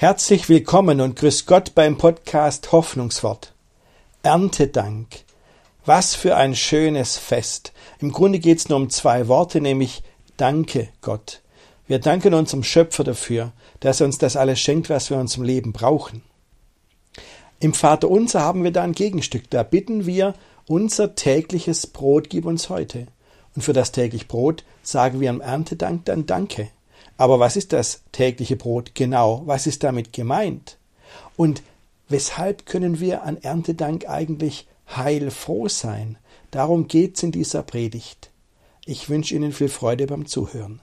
Herzlich willkommen und grüß Gott beim Podcast Hoffnungswort. Erntedank. Was für ein schönes Fest. Im Grunde geht es nur um zwei Worte, nämlich Danke Gott. Wir danken unserem Schöpfer dafür, dass er uns das alles schenkt, was wir in unserem Leben brauchen. Im Vater unser haben wir da ein Gegenstück. Da bitten wir, unser tägliches Brot gib uns heute. Und für das tägliche Brot sagen wir am Erntedank dann Danke. Aber was ist das tägliche Brot genau? Was ist damit gemeint? Und weshalb können wir an Erntedank eigentlich heilfroh sein? Darum geht's in dieser Predigt. Ich wünsche Ihnen viel Freude beim Zuhören.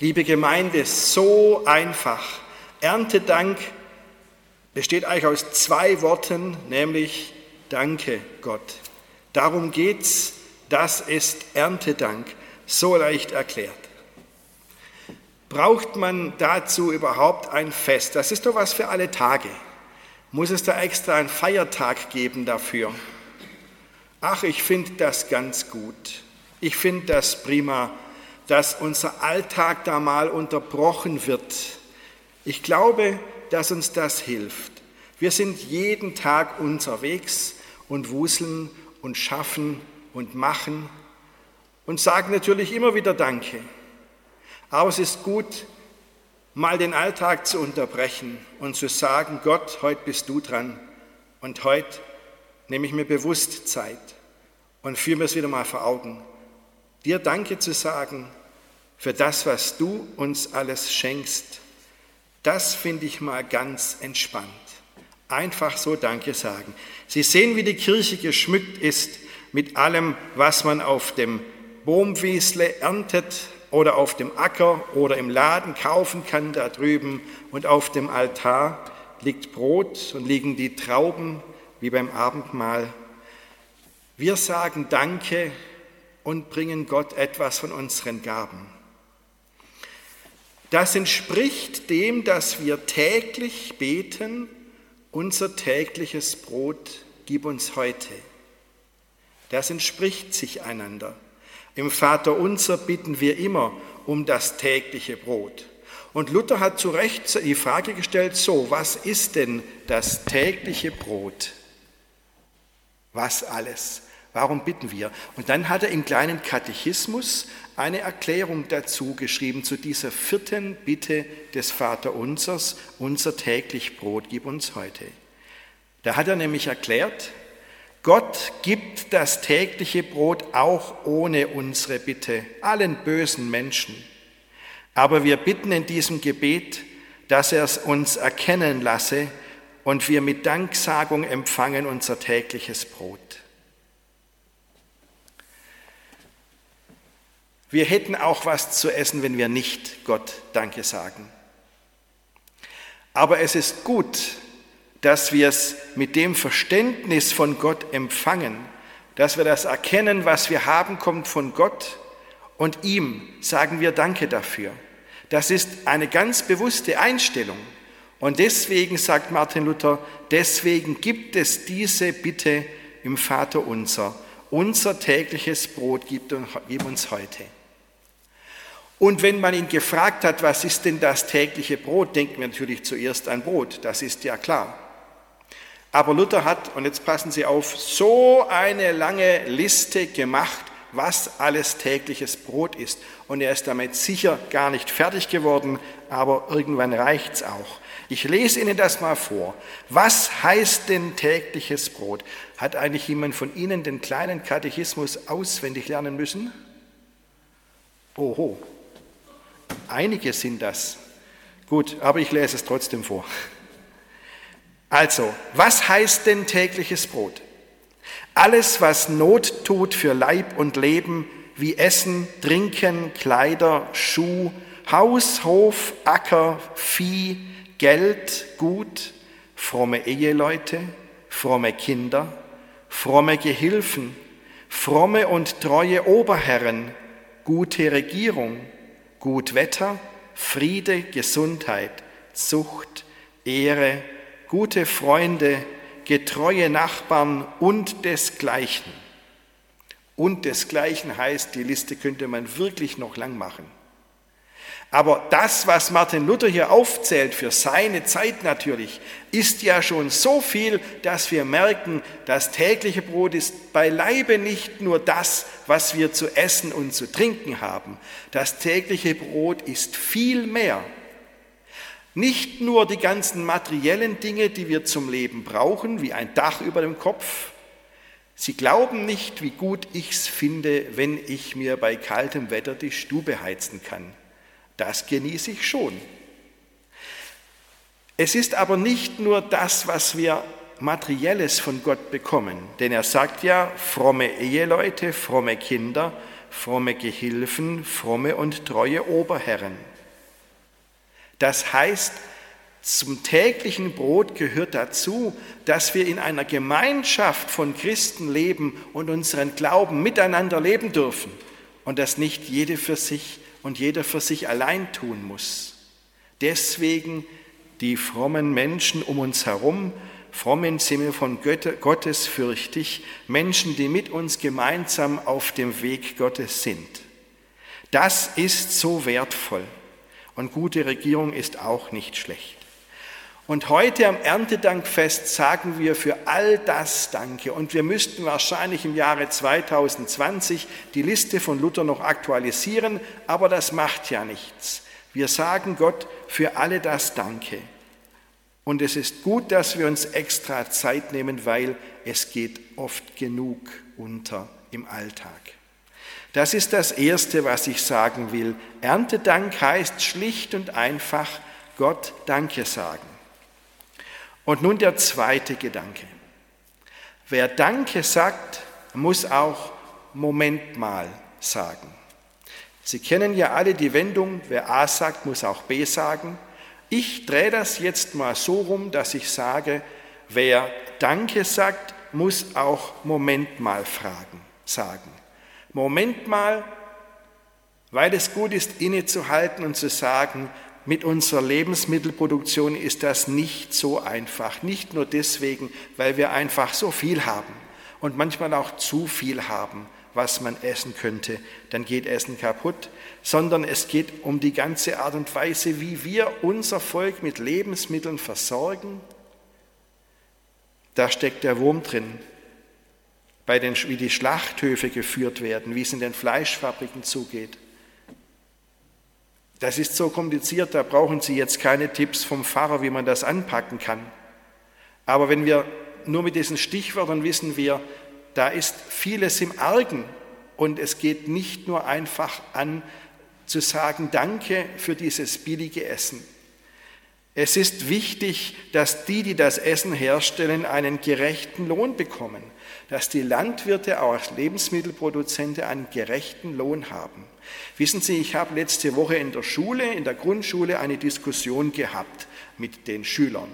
Liebe Gemeinde, so einfach. Erntedank besteht eigentlich aus zwei Worten, nämlich Danke Gott. Darum geht's. Das ist Erntedank. So leicht erklärt. Braucht man dazu überhaupt ein Fest? Das ist doch was für alle Tage. Muss es da extra einen Feiertag geben dafür? Ach, ich finde das ganz gut. Ich finde das prima, dass unser Alltag da mal unterbrochen wird. Ich glaube, dass uns das hilft. Wir sind jeden Tag unterwegs und wuseln und schaffen und machen und sagen natürlich immer wieder Danke. Aber es ist gut, mal den Alltag zu unterbrechen und zu sagen, Gott, heute bist du dran und heute nehme ich mir bewusst Zeit und führe mir es wieder mal vor Augen, dir Danke zu sagen für das, was du uns alles schenkst das finde ich mal ganz entspannt. Einfach so Danke sagen. Sie sehen, wie die Kirche geschmückt ist mit allem, was man auf dem Baumwiesle erntet oder auf dem Acker oder im Laden kaufen kann da drüben. Und auf dem Altar liegt Brot und liegen die Trauben wie beim Abendmahl. Wir sagen Danke und bringen Gott etwas von unseren Gaben. Das entspricht dem, dass wir täglich beten, unser tägliches Brot gib uns heute. Das entspricht sich einander. Im Vater unser bitten wir immer um das tägliche Brot. Und Luther hat zu Recht die Frage gestellt, so, was ist denn das tägliche Brot? Was alles? Warum bitten wir? Und dann hat er im kleinen Katechismus eine Erklärung dazu geschrieben zu dieser vierten Bitte des Vaterunsers, unser täglich Brot gib uns heute. Da hat er nämlich erklärt, Gott gibt das tägliche Brot auch ohne unsere Bitte allen bösen Menschen. Aber wir bitten in diesem Gebet, dass er es uns erkennen lasse und wir mit Danksagung empfangen unser tägliches Brot. Wir hätten auch was zu essen, wenn wir nicht Gott Danke sagen. Aber es ist gut, dass wir es mit dem Verständnis von Gott empfangen, dass wir das erkennen, was wir haben, kommt von Gott und ihm sagen wir Danke dafür. Das ist eine ganz bewusste Einstellung. Und deswegen, sagt Martin Luther, deswegen gibt es diese Bitte im Vater unser. Unser tägliches Brot gib uns heute. Und wenn man ihn gefragt hat, was ist denn das tägliche Brot, denken wir natürlich zuerst an Brot, das ist ja klar. Aber Luther hat, und jetzt passen Sie auf, so eine lange Liste gemacht, was alles tägliches Brot ist. Und er ist damit sicher gar nicht fertig geworden, aber irgendwann reicht's auch. Ich lese Ihnen das mal vor. Was heißt denn tägliches Brot? Hat eigentlich jemand von Ihnen den kleinen Katechismus auswendig lernen müssen? Oho, Einige sind das. Gut, aber ich lese es trotzdem vor. Also, was heißt denn tägliches Brot? Alles, was Not tut für Leib und Leben, wie Essen, Trinken, Kleider, Schuh, Haus, Hof, Acker, Vieh, Geld, Gut, fromme Eheleute, fromme Kinder, fromme Gehilfen, fromme und treue Oberherren, gute Regierung, gut Wetter, Friede, Gesundheit, Zucht, Ehre, gute Freunde, getreue Nachbarn und desgleichen. Und desgleichen heißt, die Liste könnte man wirklich noch lang machen. Aber das, was Martin Luther hier aufzählt, für seine Zeit natürlich, ist ja schon so viel, dass wir merken, das tägliche Brot ist beileibe nicht nur das, was wir zu essen und zu trinken haben. Das tägliche Brot ist viel mehr. Nicht nur die ganzen materiellen Dinge, die wir zum Leben brauchen, wie ein Dach über dem Kopf. Sie glauben nicht, wie gut ich's finde, wenn ich mir bei kaltem Wetter die Stube heizen kann. Das genieße ich schon. Es ist aber nicht nur das, was wir materielles von Gott bekommen, denn er sagt ja, fromme Eheleute, fromme Kinder, fromme Gehilfen, fromme und treue Oberherren. Das heißt, zum täglichen Brot gehört dazu, dass wir in einer Gemeinschaft von Christen leben und unseren Glauben miteinander leben dürfen und dass nicht jede für sich und jeder für sich allein tun muss. Deswegen die frommen Menschen um uns herum, frommen Sinne von Gottesfürchtig, Menschen, die mit uns gemeinsam auf dem Weg Gottes sind. Das ist so wertvoll und gute Regierung ist auch nicht schlecht. Und heute am Erntedankfest sagen wir für all das Danke. Und wir müssten wahrscheinlich im Jahre 2020 die Liste von Luther noch aktualisieren, aber das macht ja nichts. Wir sagen Gott für alle das Danke. Und es ist gut, dass wir uns extra Zeit nehmen, weil es geht oft genug unter im Alltag. Das ist das Erste, was ich sagen will. Erntedank heißt schlicht und einfach Gott Danke sagen. Und nun der zweite Gedanke. Wer Danke sagt, muss auch Moment mal sagen. Sie kennen ja alle die Wendung, wer A sagt, muss auch B sagen. Ich drehe das jetzt mal so rum, dass ich sage, wer Danke sagt, muss auch Moment mal fragen, sagen. Moment mal, weil es gut ist, innezuhalten und zu sagen, mit unserer Lebensmittelproduktion ist das nicht so einfach. Nicht nur deswegen, weil wir einfach so viel haben und manchmal auch zu viel haben, was man essen könnte, dann geht Essen kaputt, sondern es geht um die ganze Art und Weise, wie wir unser Volk mit Lebensmitteln versorgen. Da steckt der Wurm drin, bei den, wie die Schlachthöfe geführt werden, wie es in den Fleischfabriken zugeht. Das ist so kompliziert, da brauchen Sie jetzt keine Tipps vom Pfarrer, wie man das anpacken kann. Aber wenn wir nur mit diesen Stichwörtern wissen wir, da ist vieles im Argen und es geht nicht nur einfach an zu sagen, danke für dieses billige Essen. Es ist wichtig, dass die, die das Essen herstellen, einen gerechten Lohn bekommen, dass die Landwirte auch als Lebensmittelproduzenten einen gerechten Lohn haben. Wissen Sie, ich habe letzte Woche in der Schule, in der Grundschule, eine Diskussion gehabt mit den Schülern.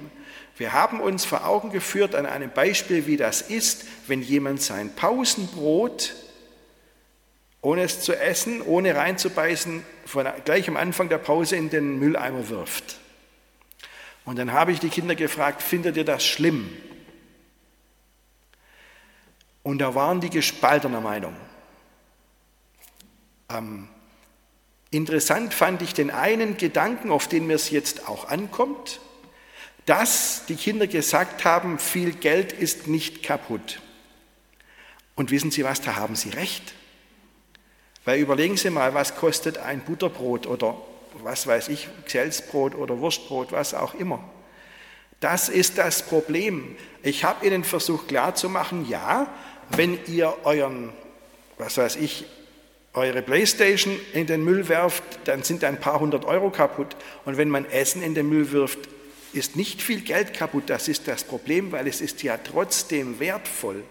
Wir haben uns vor Augen geführt an einem Beispiel, wie das ist, wenn jemand sein Pausenbrot, ohne es zu essen, ohne reinzubeißen, von, gleich am Anfang der Pause in den Mülleimer wirft. Und dann habe ich die Kinder gefragt, findet ihr das schlimm? Und da waren die gespaltener Meinung. Ähm, interessant fand ich den einen Gedanken, auf den mir es jetzt auch ankommt, dass die Kinder gesagt haben, viel Geld ist nicht kaputt. Und wissen Sie was, da haben Sie recht. Weil überlegen Sie mal, was kostet ein Butterbrot oder was weiß ich, Xelsbrot oder Wurstbrot, was auch immer. Das ist das Problem. Ich habe Ihnen versucht klarzumachen, ja, wenn ihr euren, was weiß ich, eure Playstation in den Müll werft, dann sind ein paar hundert Euro kaputt. Und wenn man Essen in den Müll wirft, ist nicht viel Geld kaputt. Das ist das Problem, weil es ist ja trotzdem wertvoll.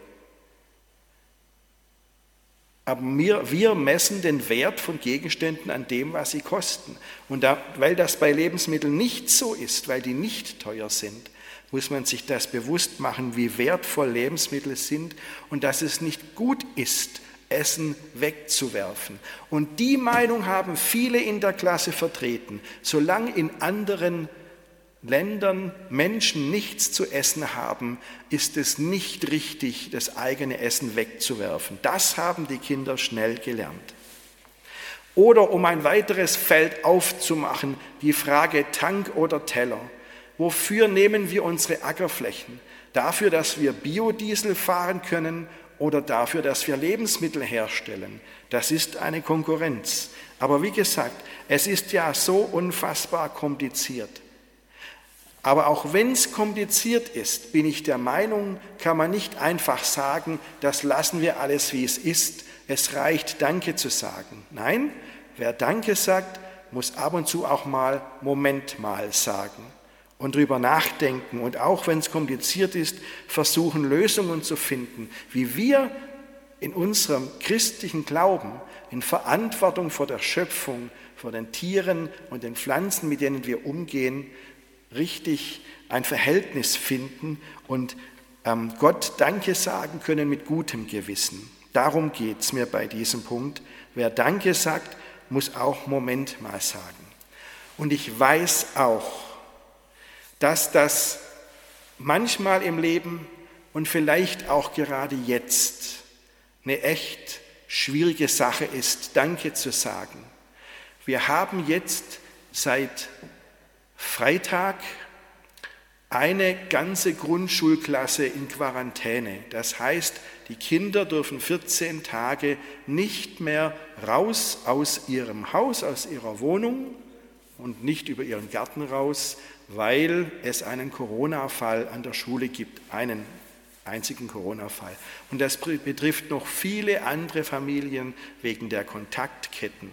Aber wir, wir messen den Wert von Gegenständen an dem, was sie kosten. Und da, weil das bei Lebensmitteln nicht so ist, weil die nicht teuer sind, muss man sich das bewusst machen, wie wertvoll Lebensmittel sind und dass es nicht gut ist, Essen wegzuwerfen. Und die Meinung haben viele in der Klasse vertreten. Solange in anderen Ländern Menschen nichts zu essen haben, ist es nicht richtig, das eigene Essen wegzuwerfen. Das haben die Kinder schnell gelernt. Oder um ein weiteres Feld aufzumachen, die Frage Tank oder Teller. Wofür nehmen wir unsere Ackerflächen? Dafür, dass wir Biodiesel fahren können oder dafür, dass wir Lebensmittel herstellen? Das ist eine Konkurrenz. Aber wie gesagt, es ist ja so unfassbar kompliziert. Aber auch wenn es kompliziert ist, bin ich der Meinung, kann man nicht einfach sagen, das lassen wir alles, wie es ist. Es reicht, Danke zu sagen. Nein, wer Danke sagt, muss ab und zu auch mal Moment mal sagen und drüber nachdenken und auch wenn es kompliziert ist, versuchen Lösungen zu finden, wie wir in unserem christlichen Glauben in Verantwortung vor der Schöpfung, vor den Tieren und den Pflanzen, mit denen wir umgehen, richtig ein Verhältnis finden und ähm, Gott Danke sagen können mit gutem Gewissen. Darum geht es mir bei diesem Punkt. Wer Danke sagt, muss auch Moment mal sagen. Und ich weiß auch, dass das manchmal im Leben und vielleicht auch gerade jetzt eine echt schwierige Sache ist, Danke zu sagen. Wir haben jetzt seit Freitag eine ganze Grundschulklasse in Quarantäne. Das heißt, die Kinder dürfen 14 Tage nicht mehr raus aus ihrem Haus, aus ihrer Wohnung und nicht über ihren Garten raus, weil es einen Corona-Fall an der Schule gibt, einen einzigen Corona-Fall. Und das betrifft noch viele andere Familien wegen der Kontaktketten.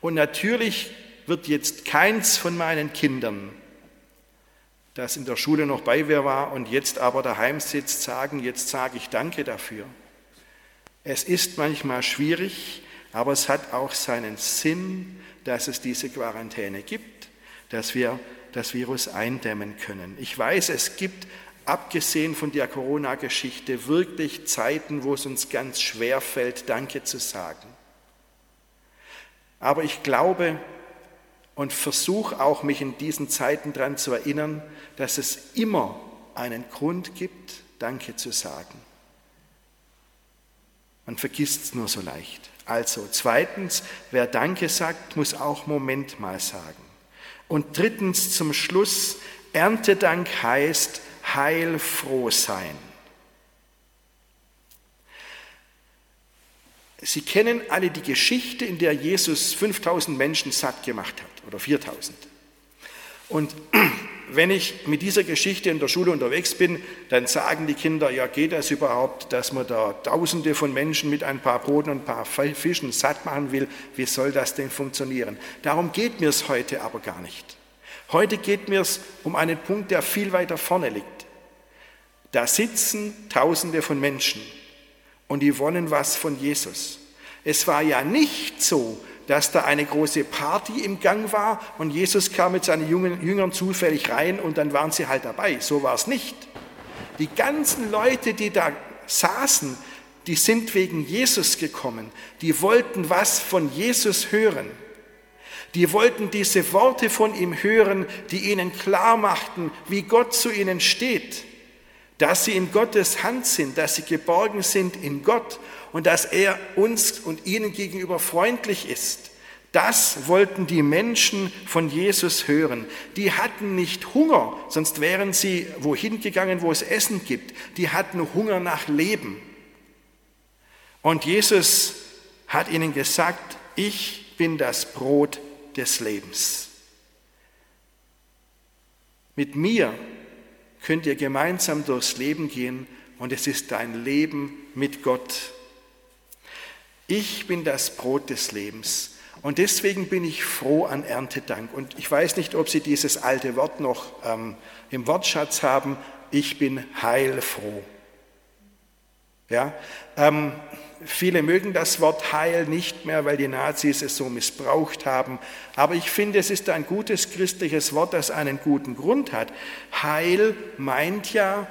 Und natürlich wird jetzt keins von meinen Kindern, das in der Schule noch bei mir war und jetzt aber daheim sitzt, sagen, jetzt sage ich Danke dafür. Es ist manchmal schwierig, aber es hat auch seinen Sinn, dass es diese Quarantäne gibt, dass wir das Virus eindämmen können. Ich weiß, es gibt, abgesehen von der Corona-Geschichte, wirklich Zeiten, wo es uns ganz schwer fällt, Danke zu sagen. Aber ich glaube, und versuche auch, mich in diesen Zeiten daran zu erinnern, dass es immer einen Grund gibt, Danke zu sagen. Man vergisst es nur so leicht. Also zweitens, wer Danke sagt, muss auch Moment mal sagen. Und drittens zum Schluss, Erntedank heißt heilfroh sein. Sie kennen alle die Geschichte, in der Jesus 5000 Menschen satt gemacht hat oder 4000. Und wenn ich mit dieser Geschichte in der Schule unterwegs bin, dann sagen die Kinder, ja geht das überhaupt, dass man da Tausende von Menschen mit ein paar Broten und ein paar Fischen satt machen will? Wie soll das denn funktionieren? Darum geht mir es heute aber gar nicht. Heute geht mir es um einen Punkt, der viel weiter vorne liegt. Da sitzen Tausende von Menschen und die wollen was von Jesus. Es war ja nicht so, dass da eine große Party im Gang war und Jesus kam mit seinen Jüngern zufällig rein und dann waren sie halt dabei. So war es nicht. Die ganzen Leute, die da saßen, die sind wegen Jesus gekommen. Die wollten was von Jesus hören. Die wollten diese Worte von ihm hören, die ihnen klar machten, wie Gott zu ihnen steht dass sie in Gottes Hand sind, dass sie geborgen sind in Gott und dass er uns und ihnen gegenüber freundlich ist. Das wollten die Menschen von Jesus hören. Die hatten nicht Hunger, sonst wären sie wohin gegangen, wo es Essen gibt. Die hatten Hunger nach Leben. Und Jesus hat ihnen gesagt, ich bin das Brot des Lebens. Mit mir könnt ihr gemeinsam durchs Leben gehen und es ist dein Leben mit Gott. Ich bin das Brot des Lebens und deswegen bin ich froh an Erntedank. Und ich weiß nicht, ob Sie dieses alte Wort noch ähm, im Wortschatz haben. Ich bin heilfroh. Ja, ähm, Viele mögen das Wort Heil nicht mehr, weil die Nazis es so missbraucht haben. Aber ich finde, es ist ein gutes christliches Wort, das einen guten Grund hat. Heil meint ja,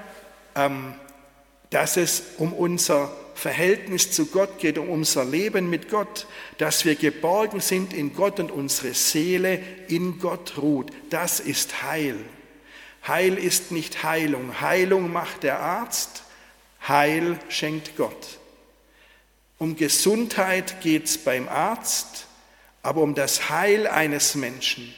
ähm, dass es um unser Verhältnis zu Gott geht, um unser Leben mit Gott, dass wir geborgen sind in Gott und unsere Seele in Gott ruht. Das ist Heil. Heil ist nicht Heilung. Heilung macht der Arzt, Heil schenkt Gott. Um Gesundheit geht es beim Arzt, aber um das Heil eines Menschen,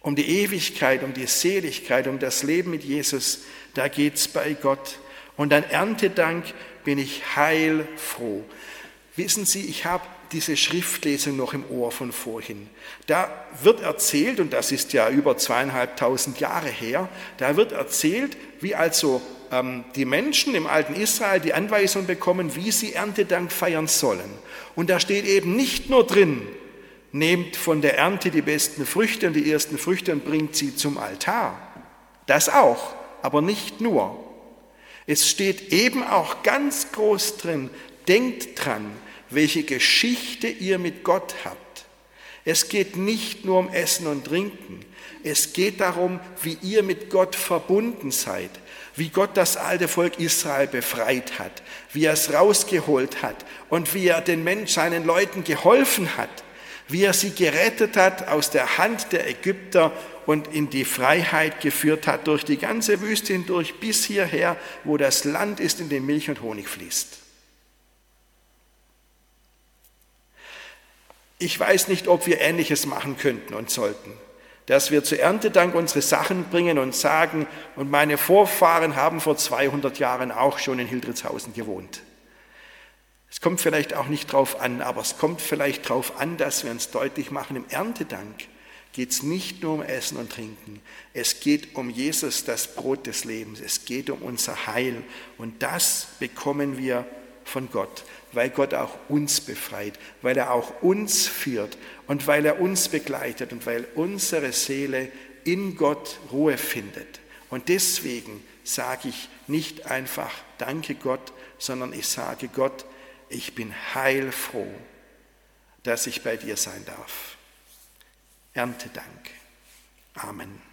um die Ewigkeit, um die Seligkeit, um das Leben mit Jesus, da geht es bei Gott. Und an Erntedank bin ich heilfroh. Wissen Sie, ich habe diese Schriftlesung noch im Ohr von vorhin. Da wird erzählt, und das ist ja über zweieinhalbtausend Jahre her, da wird erzählt, wie also ähm, die Menschen im alten Israel die Anweisung bekommen, wie sie Erntedank feiern sollen. Und da steht eben nicht nur drin, nehmt von der Ernte die besten Früchte und die ersten Früchte und bringt sie zum Altar. Das auch, aber nicht nur. Es steht eben auch ganz groß drin, denkt dran, welche Geschichte ihr mit Gott habt. Es geht nicht nur um Essen und Trinken. Es geht darum, wie ihr mit Gott verbunden seid, wie Gott das alte Volk Israel befreit hat, wie er es rausgeholt hat und wie er den Menschen, seinen Leuten geholfen hat, wie er sie gerettet hat aus der Hand der Ägypter und in die Freiheit geführt hat durch die ganze Wüste hindurch bis hierher, wo das Land ist, in dem Milch und Honig fließt. Ich weiß nicht, ob wir Ähnliches machen könnten und sollten, dass wir zu Erntedank unsere Sachen bringen und sagen, und meine Vorfahren haben vor 200 Jahren auch schon in Hildritzhausen gewohnt. Es kommt vielleicht auch nicht drauf an, aber es kommt vielleicht drauf an, dass wir uns deutlich machen, im Erntedank geht es nicht nur um Essen und Trinken. Es geht um Jesus, das Brot des Lebens. Es geht um unser Heil. Und das bekommen wir von Gott weil Gott auch uns befreit, weil er auch uns führt und weil er uns begleitet und weil unsere Seele in Gott Ruhe findet. Und deswegen sage ich nicht einfach Danke Gott, sondern ich sage Gott, ich bin heilfroh, dass ich bei dir sein darf. Ernte Dank. Amen.